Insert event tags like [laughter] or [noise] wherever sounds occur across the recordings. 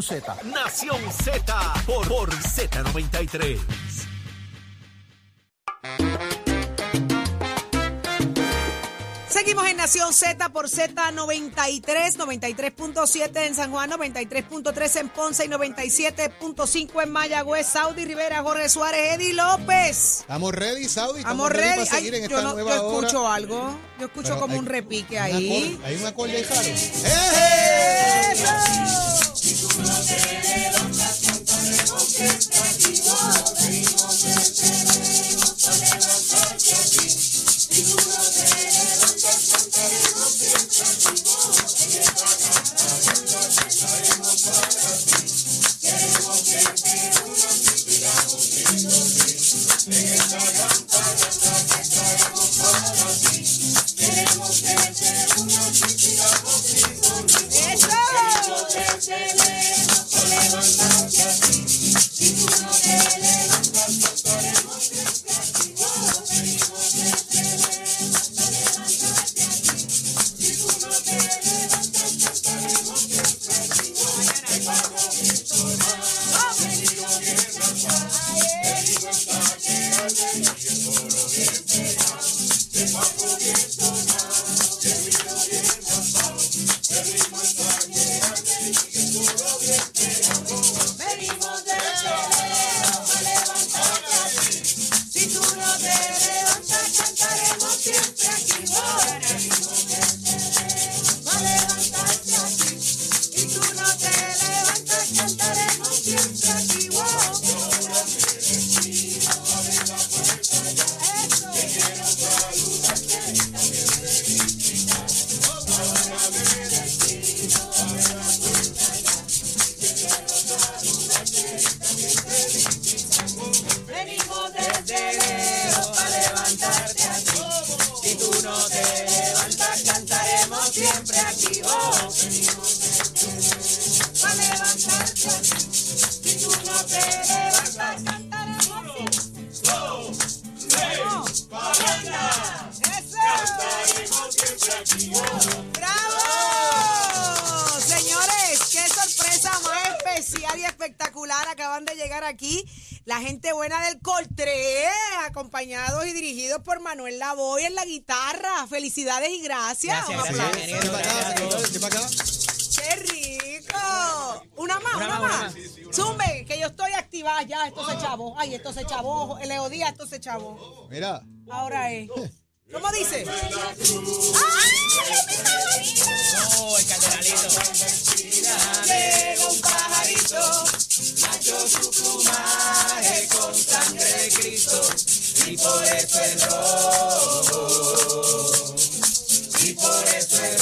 Z. Nación Z por, por Z93. Seguimos en Nación Z por Z93, 93.7 en San Juan, 93.3 en Ponce y 97.5 en Mayagüez. Saudi Rivera, Jorge Suárez, Eddie López. Estamos ready, Saudi. Estamos ready. para seguir Ay, en yo, esta no- nueva yo hora. escucho algo. Yo escucho Pero como hay- un repique ahí. acorde- Hay un acorde ahí, claro. ¡Eh! Venimos Oh. Acaban de llegar aquí la gente buena del Coltré, acompañados y dirigidos por Manuel Lavoy en la guitarra. Felicidades y gracias. Un Gracias, aplauso. gracias, acá. ¡Qué rico! Una más, una, más. Zumbe, que yo estoy activada ya. Esto se chavó. Ay, esto se chavó. Leo Díaz, esto se chavó. Mira. Ahora es. ¿Cómo dice? Oh, el cardenalito. Un pajarito, macho su plumaje con sangre de Cristo, y por eso es rojo, y por eso es rojo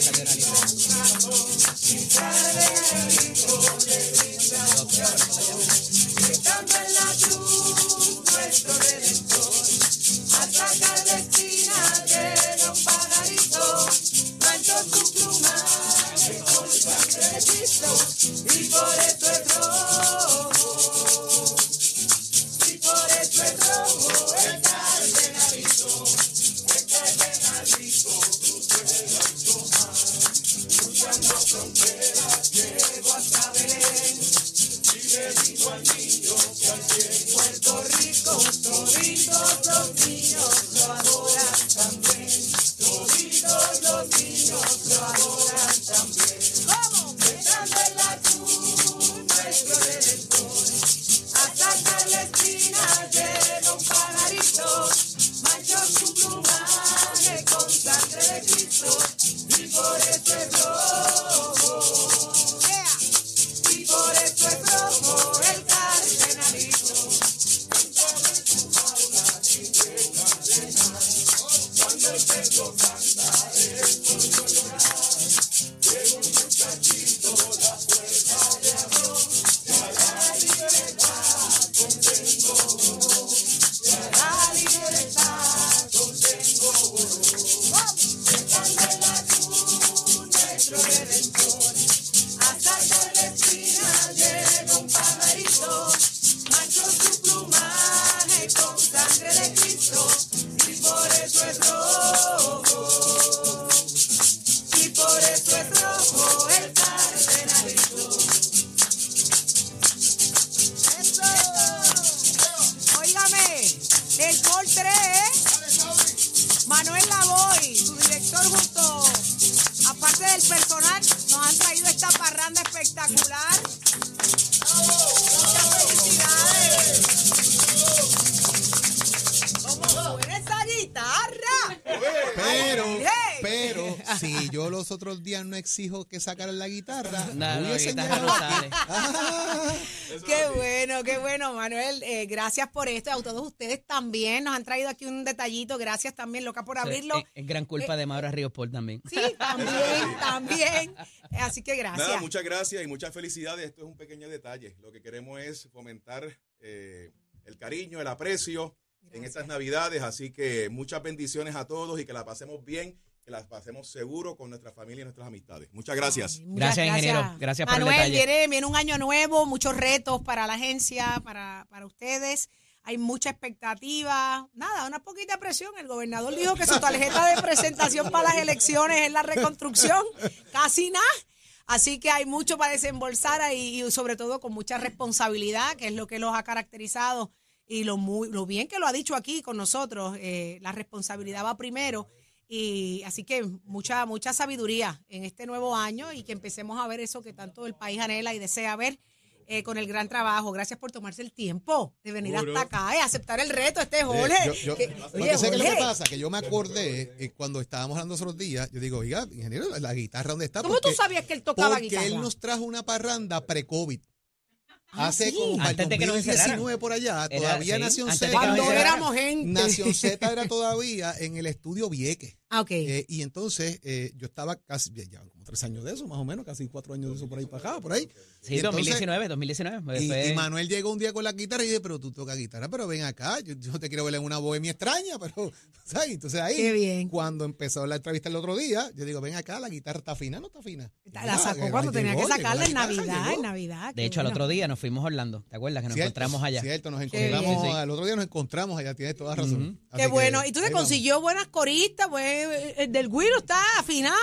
cardenalito le el Col 3, Manuel Lavoy, su director junto, aparte del personal, nos han traído esta parranda espectacular. Yo los otros días no exijo que sacaran la guitarra, No, no, guitarra sale. [laughs] Ah, Qué bueno, qué bueno, Manuel. Eh, gracias por esto. A todos ustedes también nos han traído aquí un detallito. Gracias también, loca, por abrirlo. Es, es gran culpa de Maura Ríos Paul también. Sí, también, [laughs] también. Así que gracias. Nada, muchas gracias y muchas felicidades. Esto es un pequeño detalle. Lo que queremos es fomentar eh, el cariño, el aprecio en estas Navidades. Así que muchas bendiciones a todos y que la pasemos bien, que la pasemos seguro con nuestra familia y nuestras amistades. Muchas gracias. Muchas Gracias, ingeniero. Gracias por el Manuel, detalle. Viene, viene un año nuevo, muchos retos para la agencia, para, para ustedes. Hay mucha expectativa. Nada, una poquita presión. El gobernador dijo que su tarjeta de presentación para las elecciones es la reconstrucción. Casi nada. Así que hay mucho para desembolsar ahí, y sobre todo con mucha responsabilidad, que es lo que los ha caracterizado y lo, muy, lo bien que lo ha dicho aquí con nosotros. eh, la responsabilidad va primero. Y así que mucha, mucha sabiduría en este nuevo año y que empecemos a ver eso que tanto el país anhela y desea ver eh, con el gran trabajo. Gracias por tomarse el tiempo de venir hasta acá y aceptar el reto. Este es eh, Jorge. yo- yo- que- porque oye, sé que lo que Jorge, pasa, que yo me acordé eh, cuando estábamos hablando otros días, yo digo, oiga, ingeniero, la guitarra dónde está? ¿Cómo tú Porque- sabías que él tocaba Porque guitarra? él nos trajo una parranda pre-COVID. Ah, Hace sí. como para el Antes de que nos 2019 encerraran. por allá, Era- todavía sí, Nación antes Z. Cuando éramos gente. Nación Z era todavía en el estudio Vieques. Ah, ok. Eh, y entonces eh, yo estaba casi, ya como tres años de eso, más o menos, casi cuatro años de eso por ahí para acá, por ahí. Sí, Y entonces- 2019, 2019. Y, Fue- y Manuel llegó un día con la guitarra y dije, pero tú tocas guitarra, pero ven acá, yo, yo te quiero ver en una bohemia extraña, pero, [laughs] ¿sabes? Entonces ahí, Qué bien. cuando empezó la entrevista el otro día, yo digo, ven acá, la guitarra está fina, no está fina. La sacó que cuando llegó, tenía que sacarla la en Navidad, llegó. en Navidad. de hecho, al bueno. otro día nos fuimos a Orlando. ¿Te acuerdas que nos Cierto, encontramos allá? Cierto, nos encontramos, el otro día nos encontramos allá, tienes toda razón. Así Qué que bueno. Y tú te consiguió buenas coristas, pues el del Guiro está afinado.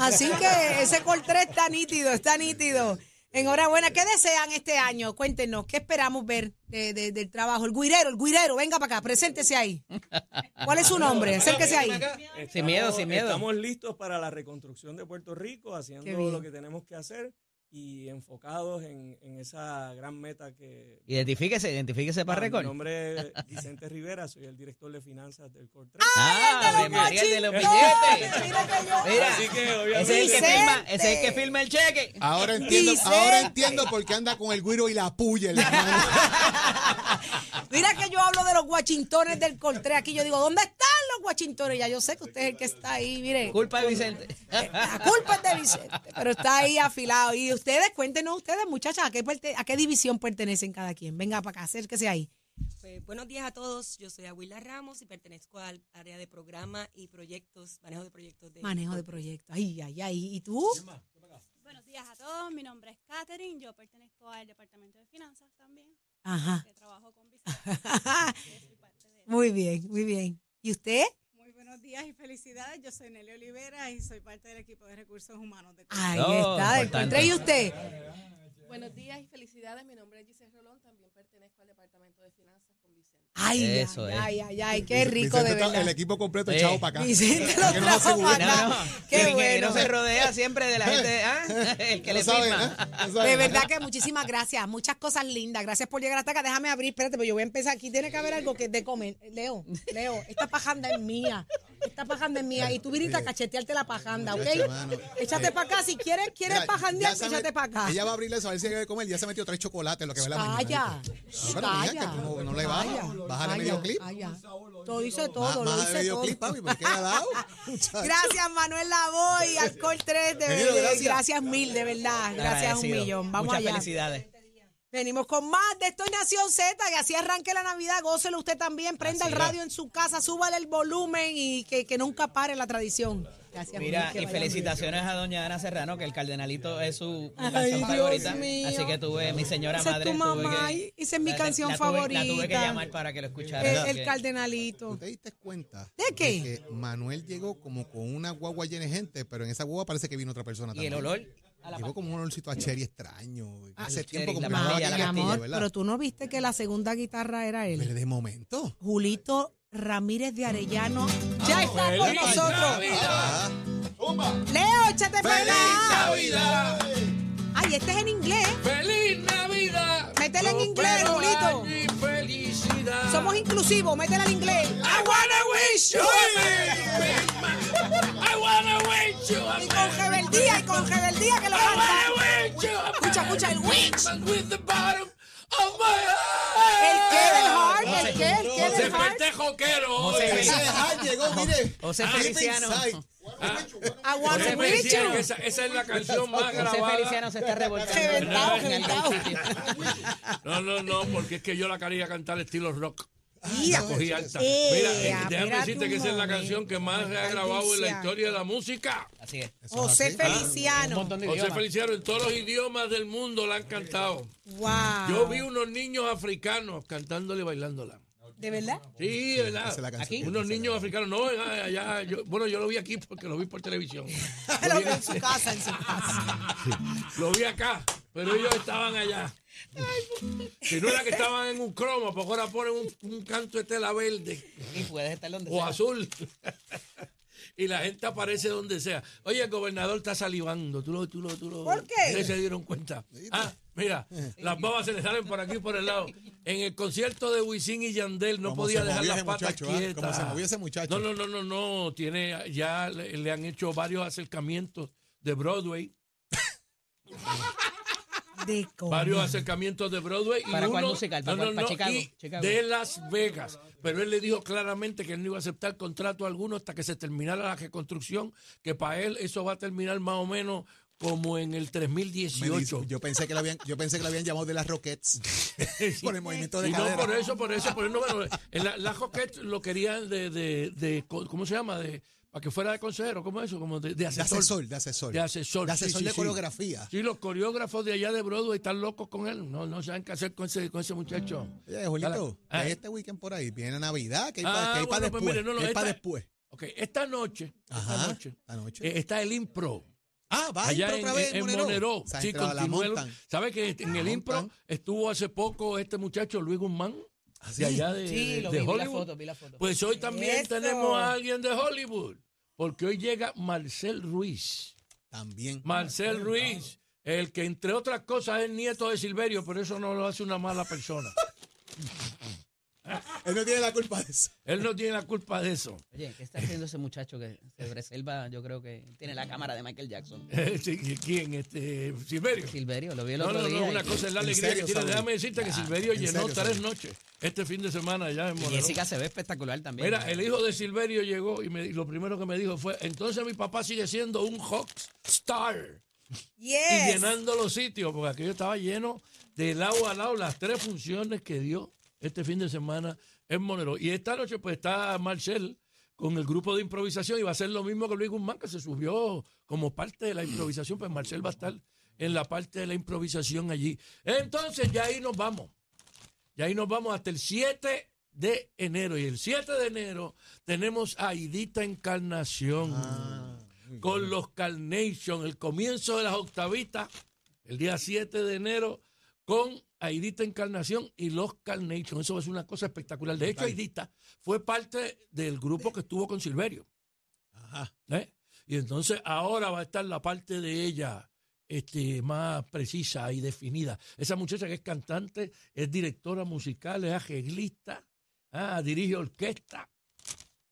Así que ese col 3 está nítido, está nítido. Enhorabuena. ¿Qué desean este año? Cuéntenos, ¿qué esperamos ver de- de- del trabajo? El guirero, el guirero, venga para acá, preséntese ahí. ¿Cuál es su nombre? Acérquese ahí. Sin miedo, sin miedo. Estamos listos para la reconstrucción de Puerto Rico, haciendo lo que tenemos que hacer y enfocados en, en esa gran meta que... Identifíquese, identifíquese para Ah, Mi récord. nombre es Vicente Rivera, soy el director de finanzas del Corte. Ah, de María el de los Mira billetes. que yo- Mira, Así que, ese es el obviamente- que firma, ese es el que firma el cheque. Ahora entiendo, Vicente. ahora entiendo por qué anda con el guiro y la puya en la mano. Mira que yo hablo de los guachintones del 3 aquí. Yo digo, ¿dónde están los guachintones? Ya yo sé que usted es el que está ahí, mire. Culpa de Vicente. La culpa es de Vicente, pero está ahí afilado. Y ustedes, cuéntenos ustedes, muchachas, ¿a qué, a qué división pertenecen cada quien? Venga para acá, acérquese ahí. Pues, buenos días a todos. Yo soy Aguila Ramos y pertenezco al área de programa y proyectos, manejo de proyectos de Manejo de proyectos. Ay, ay, ay. ¿Y tú? Buenos días a todos, mi nombre es Katherine, yo pertenezco al Departamento de Finanzas también, Ajá. que trabajo con Vicente. [laughs] Muy bien, muy bien. ¿Y usted? Muy buenos días y felicidades, yo soy Nelly Olivera y soy parte del equipo de recursos humanos de Ahí Oh, está. Coltré. ¿Y usted? Buenos días y felicidades. Mi nombre es Giselle Rolón. También pertenezco al Departamento de Finanzas. Ay, Eso ay, es. ay, ay, ay, qué rico Vicente de verdad. El equipo completo Sí. echado para acá. Vicente lo que nos trajo para acá. No, no. Qué bueno. se rodea siempre de la [laughs] gente, ¿ah? [laughs] el que No le saben, firma. ¿eh? No saben. De verdad que muchísimas gracias. Muchas cosas lindas. Gracias por llegar hasta acá. Déjame abrir. Espérate, pero yo voy a empezar. Aquí tiene que haber algo que de comer. Leo, Leo, esta pajanda es mía. Esta pajanda es mía y tú viniste a cachetearte la pajanda, ¿ok? Échate para acá. Si quieres, quieres Mira, pajandear, ya échate para acá. Ella va a abrir eso a ver si quiere comer. Ya se metió tres chocolates, lo que ve la mañana. Calla. No, pero mira, que tú no, no le bajas. Bájale calla, medio clip. calla. Todo dice Más, todo, lo más de dice medio todo. clip, papi, ¿por qué le ha dado? [laughs] Muchacho. Gracias, Manuel Lavoy, Alcohol 3, de verdad. gracias. Gracias mil, de verdad. Gracias un Agradecido. millón. Vamos Muchas allá. felicidades. Venimos con más de Esto es Nación Z, que así arranque la Navidad, gócelo usted también, prenda Así el es. radio en su casa, súbale el volumen y que, que nunca pare la tradición. Gracias. Mira, y felicitaciones a doña Ana Serrano, que el cardenalito es su canción favorita. mío. Así que tuve mi señora Esa es madre. tu tuve mamá que- y esa es mi la- canción la tuve- La tuve que favorita. llamar para que lo escuchara. El, el cardenalito. ¿Tú te diste cuenta? ¿De qué? que Manuel llegó como con una guagua llena de gente, pero en esa guagua parece que vino otra persona Y el también. olor Llegó como un olorcito a cherry extraño. Hace el tiempo como la la amor, ¿verdad? pero tú no viste que la segunda guitarra era Pero él. de momento. Julito Ramírez de Arellano ya está con nosotros. Ah, Leo, échate para ¡Feliz acá. Navidad! Ay, este es en inglés. ¡Feliz Navidad! Métele en inglés, Julito. felicidad. Somos inclusivos, métela en inglés. I wanna wish you a Y con rebeldía, y con rebeldía que lo I canta. Escucha, escucha, el witch. Christmas with the bottom of my El heart. que del heart, el que, el que del heart. Desperté joquero. José. Feliciano. llegó, mire. José Deep Feliciano. I José Feliciano, you. esa, esa es la canción más José grabada. Feliciano se está revolcando. Reventado, reventado. No, no, no, porque es que yo la quería cantar estilo rock. Mira. La cogí alta. Eh, Mira, eh, déjame decirte que esa es la canción que más se ha grabado en la historia de la música. Así es. José Un Feliciano. de José idiomas. Feliciano en todos los idiomas del mundo la han cantado. Wow. Yo vi unos niños africanos cantándole y bailándola. ¿De verdad? Sí, ¿verdad? la canción. Aquí. Unos niños africanos, no, allá, allá, yo- bueno, yo lo vi aquí porque lo vi por televisión. [laughs] Lo vio en su casa, en su casa. [laughs] Lo vi acá, pero ellos estaban allá. Si no era que estaban en un cromo, porque ahora ponen un, un canto de tela verde Y puedes estar donde o sea. azul. [laughs] Y la gente aparece donde sea. Oye, el gobernador está salivando. ¿Tú lo, tú lo, tú lo, ¿Por qué? ¿Ustedes se dieron cuenta? Ah, mira, las babas se le salen por aquí por el lado. En el concierto de Wisin y Yandel no podía dejar las patas muchacho, ¿ah? quietas. Cómo se movía ese muchacho. No, no, no, no, no. Tiene, ya le, le han hecho varios acercamientos de Broadway. [laughs] De varios acercamientos de Broadway. y ¿Para cuál uno- musical? ¿Para no, cuál? no, ¿Para no, Chicago? y Chicago. De Las Vegas. Pero él le dijo claramente que él no iba a aceptar contrato alguno hasta que se terminara la reconstrucción, que para él eso va a terminar más o menos como en el Me 3018. dice- yo pensé que lo habían, yo pensé que lo habían llamado de las Rockets [laughs] por el movimiento de Y no cadera. por eso, por eso, por eso. bueno, en la, la Roquette lo querían de, de, de- ¿cómo se llama? De, para que fuera de consejero, ¿cómo es eso? Como de, de de asesor. de asesor. De asesor. De asesor sí, de sí. coreografía. Sí, los coreógrafos de allá de Broadway están locos con él. No, no saben qué hacer con ese, con ese muchacho. Oye, Julito, Ah. hay este weekend por ahí. Viene Navidad, que hay Ah, para bueno, pues después. mire, no, no, que hay para después. Ok, esta noche, esta Ajá, noche, esta noche. eh, está el Impro. Ah, va allá impro en, otra vez en- Monero. Esa Sí, gente la continúa el- montan. ¿Sabe que en el Impro estuvo hace poco este muchacho Luis Guzmán? ¿Ah? De allá de, Sí, de- lo de vi, vi la foto, vi la foto. Pues hoy también Eso. tenemos a alguien de Hollywood. Porque hoy llega Marcel Ruiz. También. Marcel Ruiz, el que entre otras cosas es nieto de Silverio, pero eso no lo hace una mala persona. [laughs] Él no tiene la culpa de eso. Él no tiene la culpa de eso. Oye, ¿qué está haciendo ese muchacho que se reserva? Yo creo que tiene la cámara de Michael Jackson. [laughs] Sí, ¿Quién? Este, Silverio. Silverio, lo vi el No, otro no, día. no, una y- cosa es la ¿En alegría serio, que tiene. Déjame decirte que Ah, Silverio ¿en llenó serio, tres noches este fin de semana allá en y Monero. Jessica se ve espectacular también. Mira, el hijo de Silverio llegó y me- lo primero que me dijo fue, entonces mi papá sigue siendo un Hawk Star y Yes. llenando los sitios, porque aquello estaba lleno de lado a lado las tres funciones que dio este fin de semana en Monero. Y esta noche pues está Marcel con el grupo de improvisación y va a ser lo mismo que Luis Guzmán, que se subió como parte de la improvisación, pues Marcel va a estar en la parte de la improvisación allí. Entonces ya ahí nos vamos. Y ahí nos vamos hasta el 7 de enero. Y el 7 de enero tenemos a Aidita Encarnación con los Carnation, el comienzo de las octavitas, el día 7 de enero, con Aidita Encarnación y los Carnation. Eso es una cosa espectacular. De hecho, Aidita fue parte del grupo que estuvo con Silverio. Ajá. ¿eh? Y entonces ahora va a estar la parte de ella este, más precisa y definida. Esa muchacha que es cantante, es directora musical, es arreglista, ah, dirige orquesta.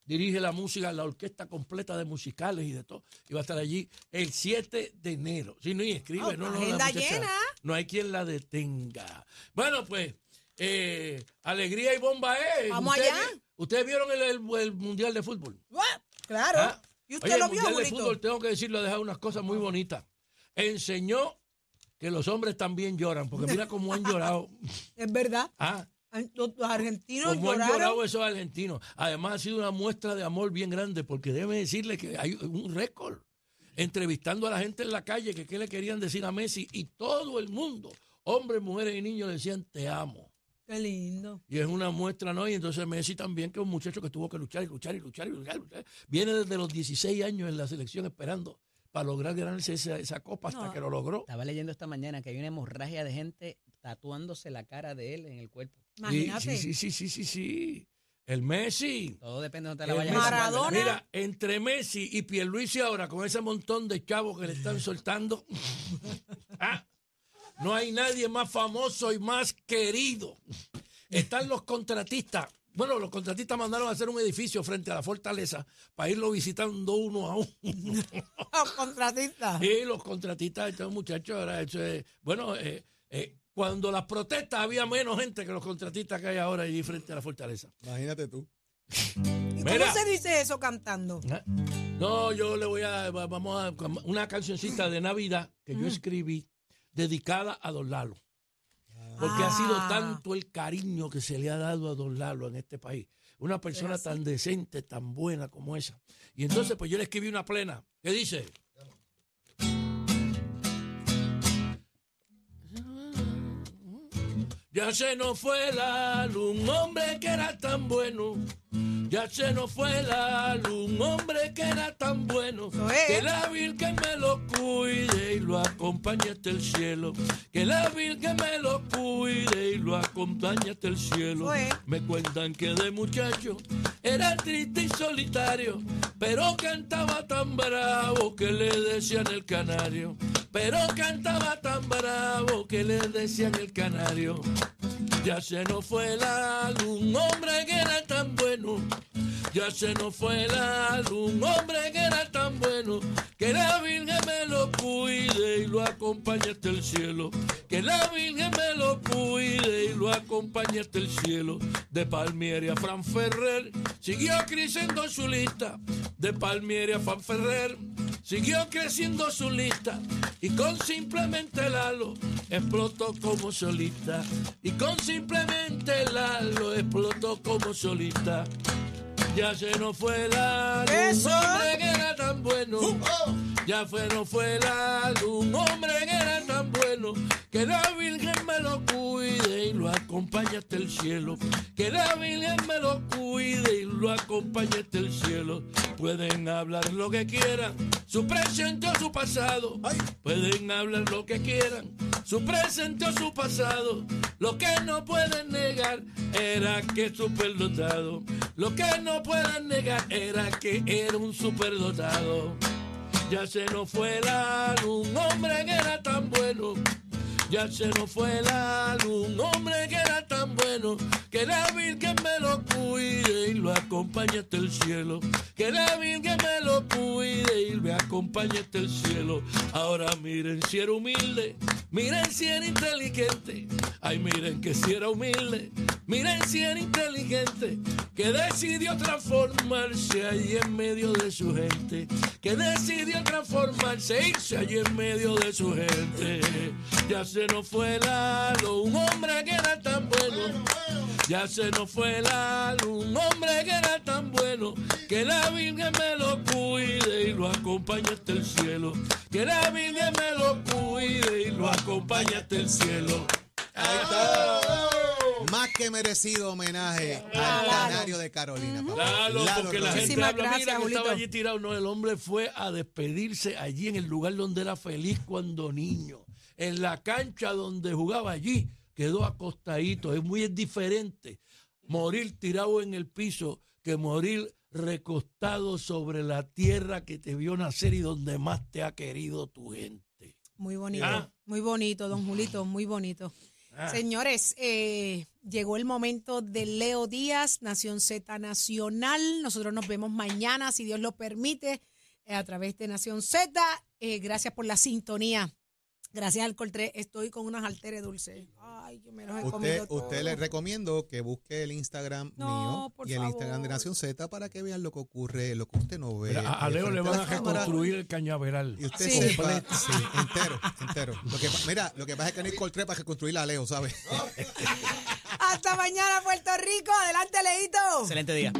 Dirige la música, la orquesta completa de musicales y de todo. Y va a estar allí el 7 de enero. Si no, y escribe, Oh, no, no, la llena. No hay quien la detenga. Bueno, pues, eh, alegría y bomba es. Vamos ¿Ustedes allá. ¿Ustedes vieron el, el- el Mundial de Fútbol? Claro. Ah, ¿Y usted Oye, lo el vio, Mundial de Julito? Fútbol, tengo que decirlo, ha dejado unas cosas muy bonitas. Enseñó que los hombres también lloran, porque mira cómo han llorado. [laughs] Es verdad. Ah, Los los argentinos Como han lloraron. llorado esos argentinos. Además, ha sido una muestra de amor bien grande, porque déjeme decirle que hay un récord. Entrevistando a la gente en la calle, que qué le querían decir a Messi, y todo el mundo, hombres, mujeres y niños, le decían te amo. Qué lindo. Y es una muestra, ¿no? Y entonces Messi también, que es un muchacho que tuvo que luchar y luchar y luchar y luchar. y luchar. Viene desde los 16 años en la selección esperando para lograr ganarse esa, esa copa hasta No. que lo logró. Estaba leyendo esta mañana que hay una hemorragia de gente tatuándose la cara de él en el cuerpo. Sí, sí, sí, sí, sí, sí, sí. El Messi. Todo depende de dónde te la vayas Messi. a tatuar, ¿verdad? Mira, entre Messi y Pierluisi ahora, con ese montón de chavos que le están soltando, [laughs] ah, no hay nadie más famoso y más querido. Están los contratistas. Bueno, los contratistas mandaron a hacer un edificio frente a la fortaleza para irlo visitando uno a uno. [laughs] Los contratistas. Y los contratistas, estos muchachos, ahora eso es- bueno, eh, eh, cuando las protestas había menos gente que los contratistas que hay ahora allí frente a la fortaleza. Imagínate tú. ¿Y Mira. cómo se dice eso cantando? No, yo le voy a, va- vamos a, una cancioncita de Navidad que yo escribí dedicada a Don Lalo. Porque ha sido Ah. tanto el cariño que se le ha dado a Don Lalo en este país. Una persona tan decente, tan buena como esa. Y entonces, pues yo le escribí una plena. ¿Qué dice? Ya se nos fue Lalo, un hombre que era tan bueno. Ya se nos fue Lalo, un hombre que era tan bueno. Que la Virgen me lo cuide y lo acompañe hasta el cielo. Que la Virgen me lo cuide y lo acompañe hasta el cielo. Me cuentan que de muchacho era triste y solitario, pero cantaba tan bravo que le decían el canario. Pero cantaba tan bravo que le decían el canario. Ya se nos fue la luz, hombre que era tan bueno. Ya se nos fue la luz, hombre que era tan bueno. Que la Virgen me lo cuide y lo acompañe hasta el cielo. Que la Virgen me lo cuide y lo acompañe hasta el cielo. De Palmieri a Fran Ferrer, siguió creciendo su lista. De Palmieri a Fran Ferrer, siguió creciendo su lista. Y con simplemente Lalo explotó como solista. Y con simplemente Lalo explotó como solista. Ya se nos fue la luz, un hombre que era tan bueno. Ya fue, no fue la luz, un hombre que era tan bueno. Que la Virgen me lo cuide y lo acompañe hasta el cielo. Que la Virgen me lo cuide y lo acompañe hasta el cielo. Pueden hablar lo que quieran, su presente o su pasado. Pueden hablar lo que quieran, su presente o su pasado. Lo que no pueden negar era que es superdotado. Lo que no pueden negar era que era un superdotado. Ya se nos fue la luz, un hombre que era tan bueno. Ya se nos fue la luz, un hombre que era tan bueno. Que la Virgen me lo lo acompañe hasta el cielo. Que la Virgen me lo cuide y me acompañe hasta el cielo. Ahora miren si era humilde, miren si era inteligente. Ay, miren que si era humilde, miren si era inteligente. Que decidió transformarse allí en medio de su gente. Que decidió transformarse, irse allí en medio de su gente. Ya se nos fue luz, un hombre que era tan bueno. Ya se nos fue luz, un hombre que era tan bueno. Que la Virgen me lo cuide y lo acompañe hasta el cielo. Que la Virgen me lo cuide y lo acompañe hasta el cielo. Ahí está. Más que merecido homenaje al canario de Carolina. papá. Claro, Lalo porque la Rodríguez. gente habla, mira que estaba allí tirado. No, el hombre fue a despedirse allí en el lugar donde era feliz cuando niño. En la cancha donde jugaba allí, quedó acostadito. Es muy diferente morir tirado en el piso que morir recostado sobre la tierra que te vio nacer y donde más te ha querido tu gente. Muy bonito, Ah. muy bonito, don Julito, muy bonito. Ah. Señores, eh, llegó el momento de Leo Díaz, Nación Z Nacional. Nosotros nos vemos mañana, si Dios lo permite, eh, a través de Nación Z. Eh, gracias por la sintonía. Gracias al Coltré. Estoy con unas alteres dulces. Ay, que me los he Usted, comido usted le recomiendo que busque el Instagram No, mío y el Instagram de. Nación Z para que vean lo que ocurre, lo que usted no ve. Mira, a, a de Leo le van a reconstruir el cañaveral. Y usted Sí. sepa, sí, entero, entero. Lo que, pa- mira, lo que pasa es que no hay Coltré para reconstruir a Leo, ¿sabes? [laughs] Hasta mañana, Puerto Rico. Adelante, Leito. Excelente día.